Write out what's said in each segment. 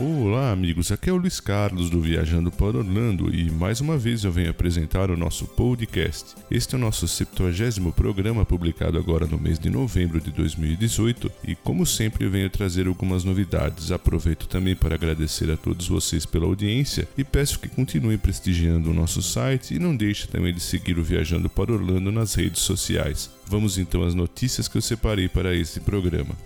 Olá, amigos. Aqui é o Luiz Carlos do Viajando para Orlando e mais uma vez eu venho apresentar o nosso podcast. Este é o nosso 70 programa publicado agora no mês de novembro de 2018 e, como sempre, eu venho trazer algumas novidades. Aproveito também para agradecer a todos vocês pela audiência e peço que continuem prestigiando o nosso site e não deixe também de seguir o Viajando para Orlando nas redes sociais. Vamos então às notícias que eu separei para esse programa.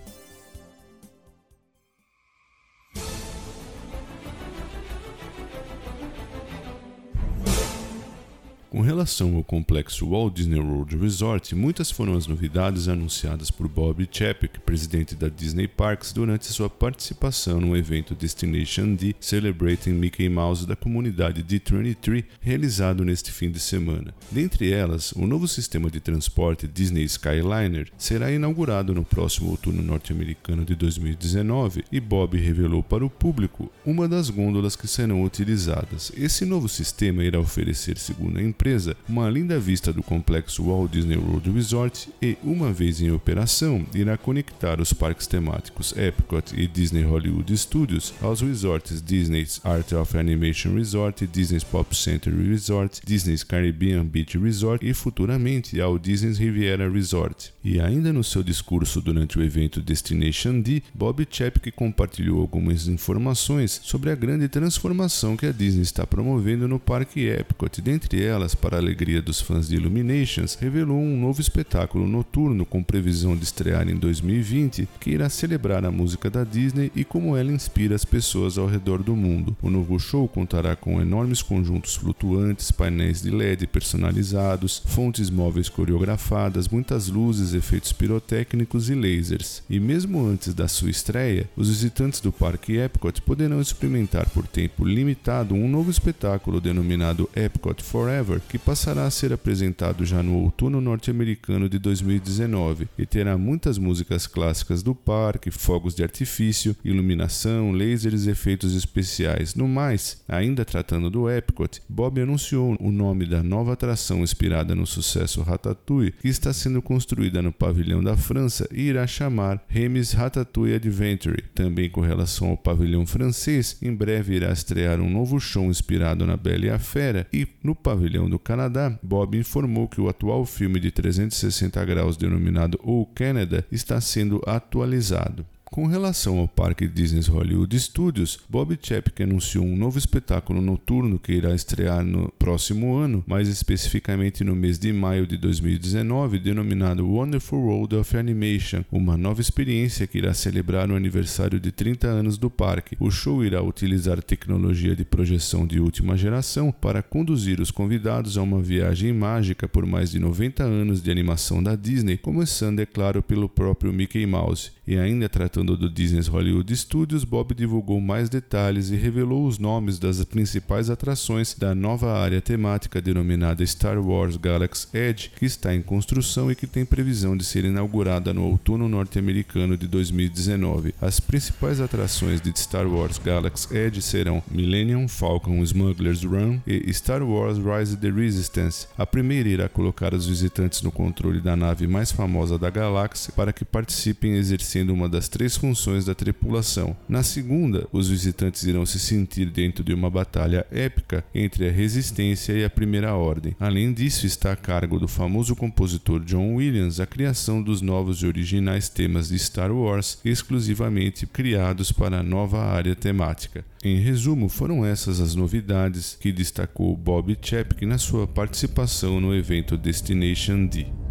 Com relação ao complexo Walt Disney World Resort, muitas foram as novidades anunciadas por Bob Chapek, presidente da Disney Parks, durante sua participação no evento Destination D Celebrating Mickey Mouse da comunidade D23, realizado neste fim de semana. Dentre elas, o novo sistema de transporte Disney Skyliner será inaugurado no próximo outono norte-americano de 2019 e Bob revelou para o público uma das gôndolas que serão utilizadas. Esse novo sistema irá oferecer, segundo a empresa, empresa uma linda vista do complexo Walt Disney World Resort e, uma vez em operação, irá conectar os parques temáticos Epcot e Disney Hollywood Studios aos resorts Disney's Art of Animation Resort, Disney's Pop Center Resort, Disney's Caribbean Beach Resort e futuramente ao Disney's Riviera Resort. E ainda no seu discurso durante o evento Destination D, Bob Chapek compartilhou algumas informações sobre a grande transformação que a Disney está promovendo no parque Epcot, dentre elas para a alegria dos fãs de Illuminations, revelou um novo espetáculo noturno com previsão de estrear em 2020, que irá celebrar a música da Disney e como ela inspira as pessoas ao redor do mundo. O novo show contará com enormes conjuntos flutuantes, painéis de LED personalizados, fontes móveis coreografadas, muitas luzes, efeitos pirotécnicos e lasers. E mesmo antes da sua estreia, os visitantes do Parque Epcot poderão experimentar por tempo limitado um novo espetáculo denominado Epcot Forever, que passará a ser apresentado já no outono norte-americano de 2019 e terá muitas músicas clássicas do parque, fogos de artifício, iluminação, lasers e efeitos especiais. No mais, ainda tratando do Epcot, Bob anunciou o nome da nova atração inspirada no sucesso Ratatouille, que está sendo construída no pavilhão da França e irá chamar Remis Ratatouille Adventure. Também com relação ao pavilhão francês, em breve irá estrear um novo show inspirado na Bela e a Fera e no pavilhão do Canadá, Bob informou que o atual filme de 360 graus denominado O Canada está sendo atualizado. Com relação ao parque Disney's Hollywood Studios, Bob Chapek anunciou um novo espetáculo noturno que irá estrear no próximo ano, mais especificamente no mês de maio de 2019, denominado Wonderful World of Animation, uma nova experiência que irá celebrar o aniversário de 30 anos do parque. O show irá utilizar tecnologia de projeção de última geração para conduzir os convidados a uma viagem mágica por mais de 90 anos de animação da Disney, começando, é claro, pelo próprio Mickey Mouse. E ainda tratando tratando do Disney's Hollywood Studios, Bob divulgou mais detalhes e revelou os nomes das principais atrações da nova área temática denominada Star Wars Galaxy Edge, que está em construção e que tem previsão de ser inaugurada no outono norte-americano de 2019. As principais atrações de Star Wars Galaxy Edge serão Millennium Falcon Smuggler's Run e Star Wars Rise of the Resistance. A primeira irá colocar os visitantes no controle da nave mais famosa da galáxia para que participem exercendo uma das três três funções da tripulação. Na segunda, os visitantes irão se sentir dentro de uma batalha épica entre a Resistência e a Primeira Ordem. Além disso, está a cargo do famoso compositor John Williams a criação dos novos e originais temas de Star Wars, exclusivamente criados para a nova área temática. Em resumo, foram essas as novidades que destacou Bob Chapek na sua participação no evento Destination D.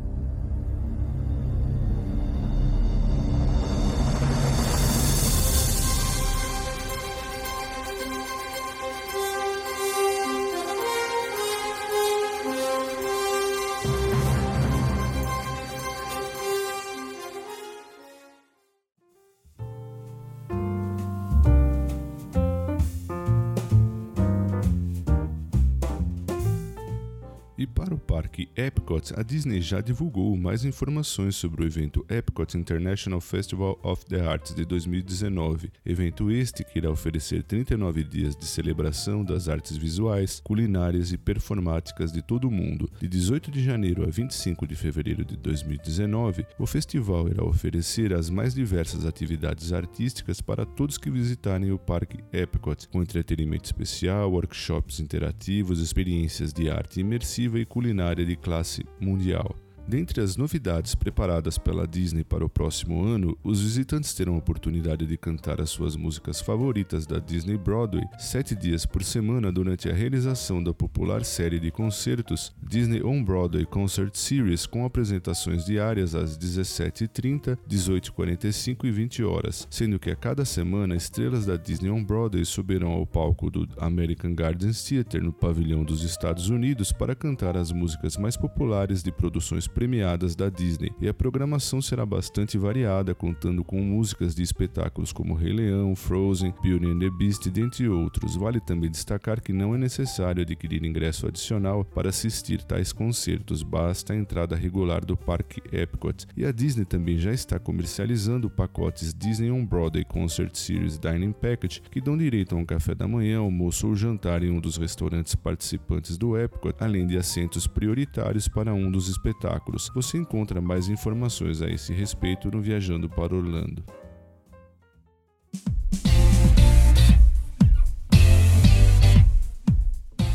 E para o parque Epcot, a Disney já divulgou mais informações sobre o evento Epcot International Festival of the Arts de 2019, evento este que irá oferecer 39 dias de celebração das artes visuais, culinárias e performáticas de todo o mundo. De 18 de janeiro a 25 de fevereiro de 2019, o festival irá oferecer as mais diversas atividades artísticas para todos que visitarem o parque Epcot, com entretenimento especial, workshops interativos, experiências de arte imersiva e culinária de classe mundial. Dentre as novidades preparadas pela Disney para o próximo ano, os visitantes terão a oportunidade de cantar as suas músicas favoritas da Disney Broadway sete dias por semana durante a realização da popular série de concertos Disney On Broadway Concert Series, com apresentações diárias às 17h30, 18h45 e 20 horas, sendo que a cada semana estrelas da Disney On Broadway subirão ao palco do American Gardens Theater no pavilhão dos Estados Unidos para cantar as músicas mais populares de produções premiadas da Disney, e a programação será bastante variada, contando com músicas de espetáculos como Rei Leão, Frozen, Beauty and the Beast, dentre outros. Vale também destacar que não é necessário adquirir ingresso adicional para assistir tais concertos, basta a entrada regular do Parque Epcot. E a Disney também já está comercializando pacotes Disney on Broadway Concert Series Dining Package, que dão direito a um café da manhã, almoço ou jantar em um dos restaurantes participantes do Epcot, além de assentos prioritários para um dos espetáculos Você encontra mais informações a esse respeito no Viajando para Orlando.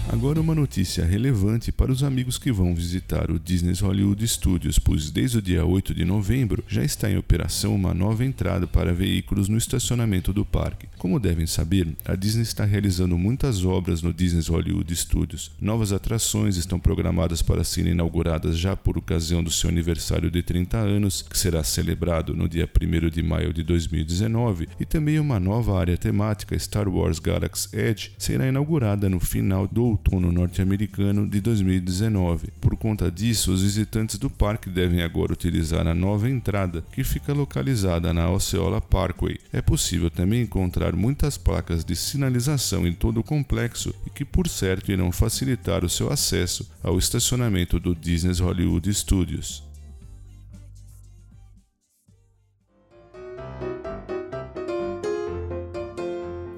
Agora uma notícia relevante para os amigos que vão visitar o Disney's Hollywood Studios, pois desde o dia 8 de novembro já está em operação uma nova entrada para veículos no estacionamento do parque. Como devem saber, a Disney está realizando muitas obras no Disney's Hollywood Studios. Novas atrações estão programadas para serem inauguradas já por ocasião do seu aniversário de 30 anos, que será celebrado no dia 1 de maio de 2019, e também uma nova área temática Star Wars Galaxy Edge será inaugurada no final do outono norte-americano de 2019. Por conta disso, os visitantes do parque devem agora utilizar a nova entrada, que fica localizada na Osceola Parkway. É possível também encontrar muitas placas de sinalização em todo o complexo e que, por certo, irão facilitar o seu acesso ao estacionamento do Disney's Hollywood Studios.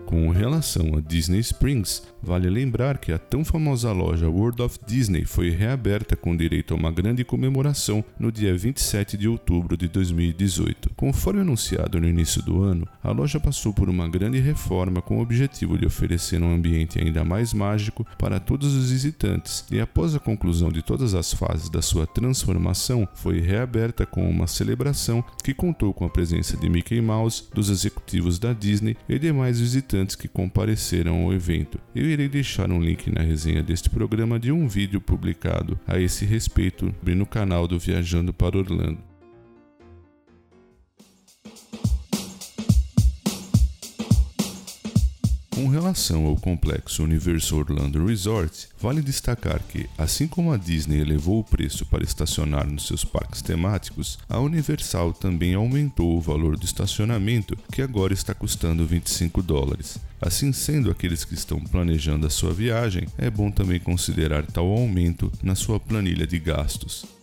Com relação a Disney Springs, vale lembrar que a tão famosa loja World of Disney foi reaberta com direito a uma grande comemoração no dia 27 de outubro de 2018. Conforme anunciado no início do ano, a loja passou por uma grande reforma com o objetivo de oferecer um ambiente ainda mais mágico para todos os visitantes, e após a conclusão de todas as fases da sua transformação, foi reaberta com uma celebração que contou com a presença de Mickey Mouse, dos executivos da Disney e demais visitantes que compareceram ao evento. Irei deixar um link na resenha deste programa de um vídeo publicado a esse respeito no canal do Viajando para Orlando. Relação ao complexo Universal Orlando Resort, vale destacar que, assim como a Disney elevou o preço para estacionar nos seus parques temáticos, a Universal também aumentou o valor do estacionamento, que agora está custando 25 dólares. Assim sendo, aqueles que estão planejando a sua viagem, é bom também considerar tal aumento na sua planilha de gastos.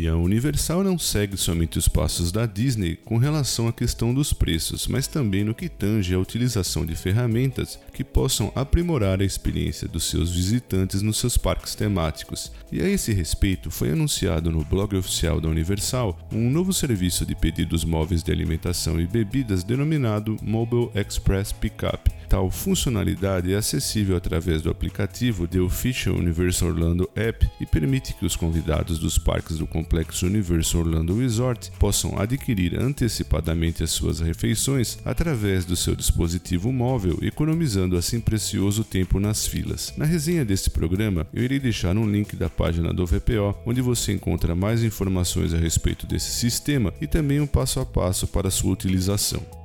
E a Universal não segue somente os passos da Disney com relação à questão dos preços, mas também no que tange à utilização de ferramentas que possam aprimorar a experiência dos seus visitantes nos seus parques temáticos. E a esse respeito, foi anunciado no blog oficial da Universal um novo serviço de pedidos móveis de alimentação e bebidas denominado Mobile Express Pickup Tal funcionalidade é acessível através do aplicativo The Official Universal Orlando App e permite que os convidados dos parques do complexo Universal Orlando Resort possam adquirir antecipadamente as suas refeições através do seu dispositivo móvel, economizando assim precioso tempo nas filas. Na resenha deste programa, eu irei deixar um link da página do VPO, onde você encontra mais informações a respeito desse sistema e também um passo a passo para sua utilização.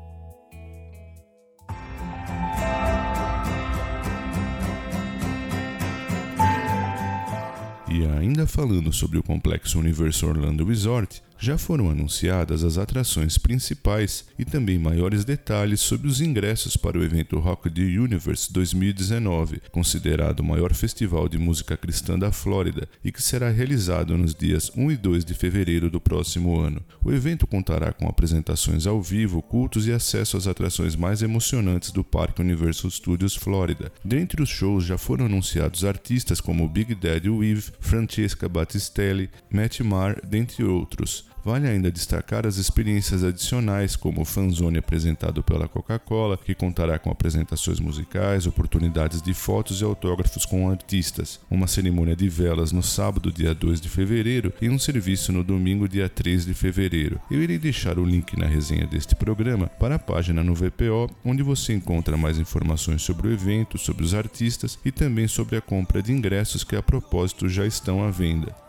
Falando sobre o complexo Universal Orlando Resort, já foram anunciadas as atrações principais e também maiores detalhes sobre os ingressos para o evento Rock the Universe 2019, considerado o maior festival de música cristã da Flórida e que será realizado nos dias 1 e 2 de fevereiro do próximo ano. O evento contará com apresentações ao vivo, cultos e acesso às atrações mais emocionantes do Parque Universal Studios Florida. Dentre os shows já foram anunciados artistas como Big Daddy Weave, Francesca Battistelli, Matt Marr, dentre outros. Vale ainda destacar as experiências adicionais, como o Fanzone apresentado pela Coca-Cola, que contará com apresentações musicais, oportunidades de fotos e autógrafos com artistas, uma cerimônia de velas no sábado, dia 2 de fevereiro, e um serviço no domingo, dia 3 de fevereiro. Eu irei deixar o link na resenha deste programa para a página no VPO, onde você encontra mais informações sobre o evento, sobre os artistas e também sobre a compra de ingressos que a propósito já estão à venda.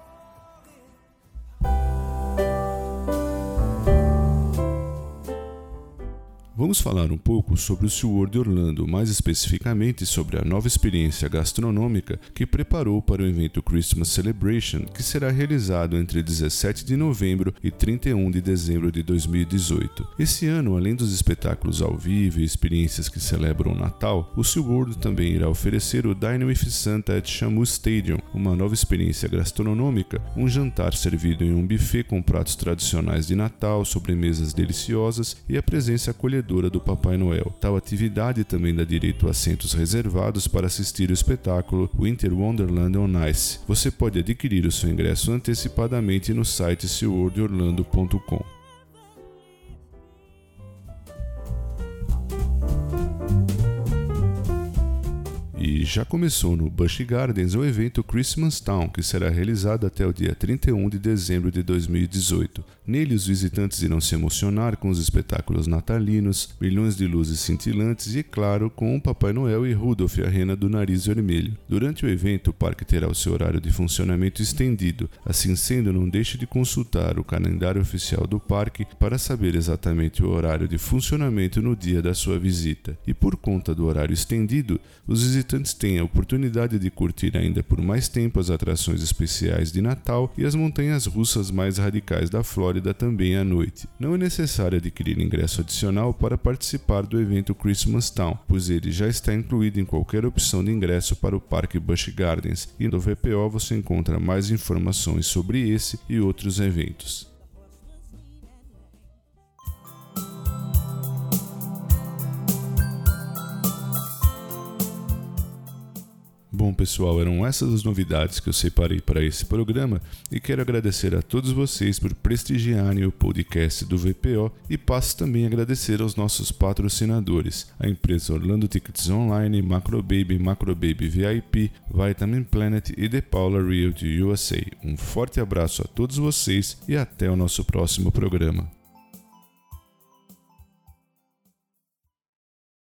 Vamos falar um pouco sobre o SeaWorld Orlando, mais especificamente sobre a nova experiência gastronômica que preparou para o evento Christmas Celebration, que será realizado entre 17 de novembro e 31 de dezembro de 2018. Esse ano, além dos espetáculos ao vivo e experiências que celebram o Natal, o SeaWorld também irá oferecer o Dine with Santa at Shamu Stadium, uma nova experiência gastronômica, um jantar servido em um buffet com pratos tradicionais de Natal, sobremesas deliciosas e a presença acolhedora do Papai Noel. Tal atividade também dá direito a assentos reservados para assistir o espetáculo Winter Wonderland on Ice. Você pode adquirir o seu ingresso antecipadamente no site SeaWorldOrlando.com. já começou no Busch Gardens o evento Christmas Town, que será realizado até o dia 31 de dezembro de 2018. Nele, os visitantes irão se emocionar com os espetáculos natalinos, milhões de luzes cintilantes e, claro, com o Papai Noel e Rudolph, a rena do nariz vermelho. Durante o evento, o parque terá o seu horário de funcionamento estendido. Assim sendo, não deixe de consultar o calendário oficial do parque para saber exatamente o horário de funcionamento no dia da sua visita. E por conta do horário estendido, os visitantes visitantes têm a oportunidade de curtir ainda por mais tempo as atrações especiais de Natal e as montanhas russas mais radicais da Flórida também à noite. Não é necessário adquirir ingresso adicional para participar do evento Christmas Town, pois ele já está incluído em qualquer opção de ingresso para o Parque Busch Gardens e no VPO você encontra mais informações sobre esse e outros eventos. Bom, pessoal, eram essas as novidades que eu separei para esse programa e quero agradecer a todos vocês por prestigiarem o podcast do VPO e passo também a agradecer aos nossos patrocinadores, a empresa Orlando Tickets Online, Macrobaby, Macrobaby VIP, Vitamin Planet e The Paula Realty USA. Um forte abraço a todos vocês e até o nosso próximo programa.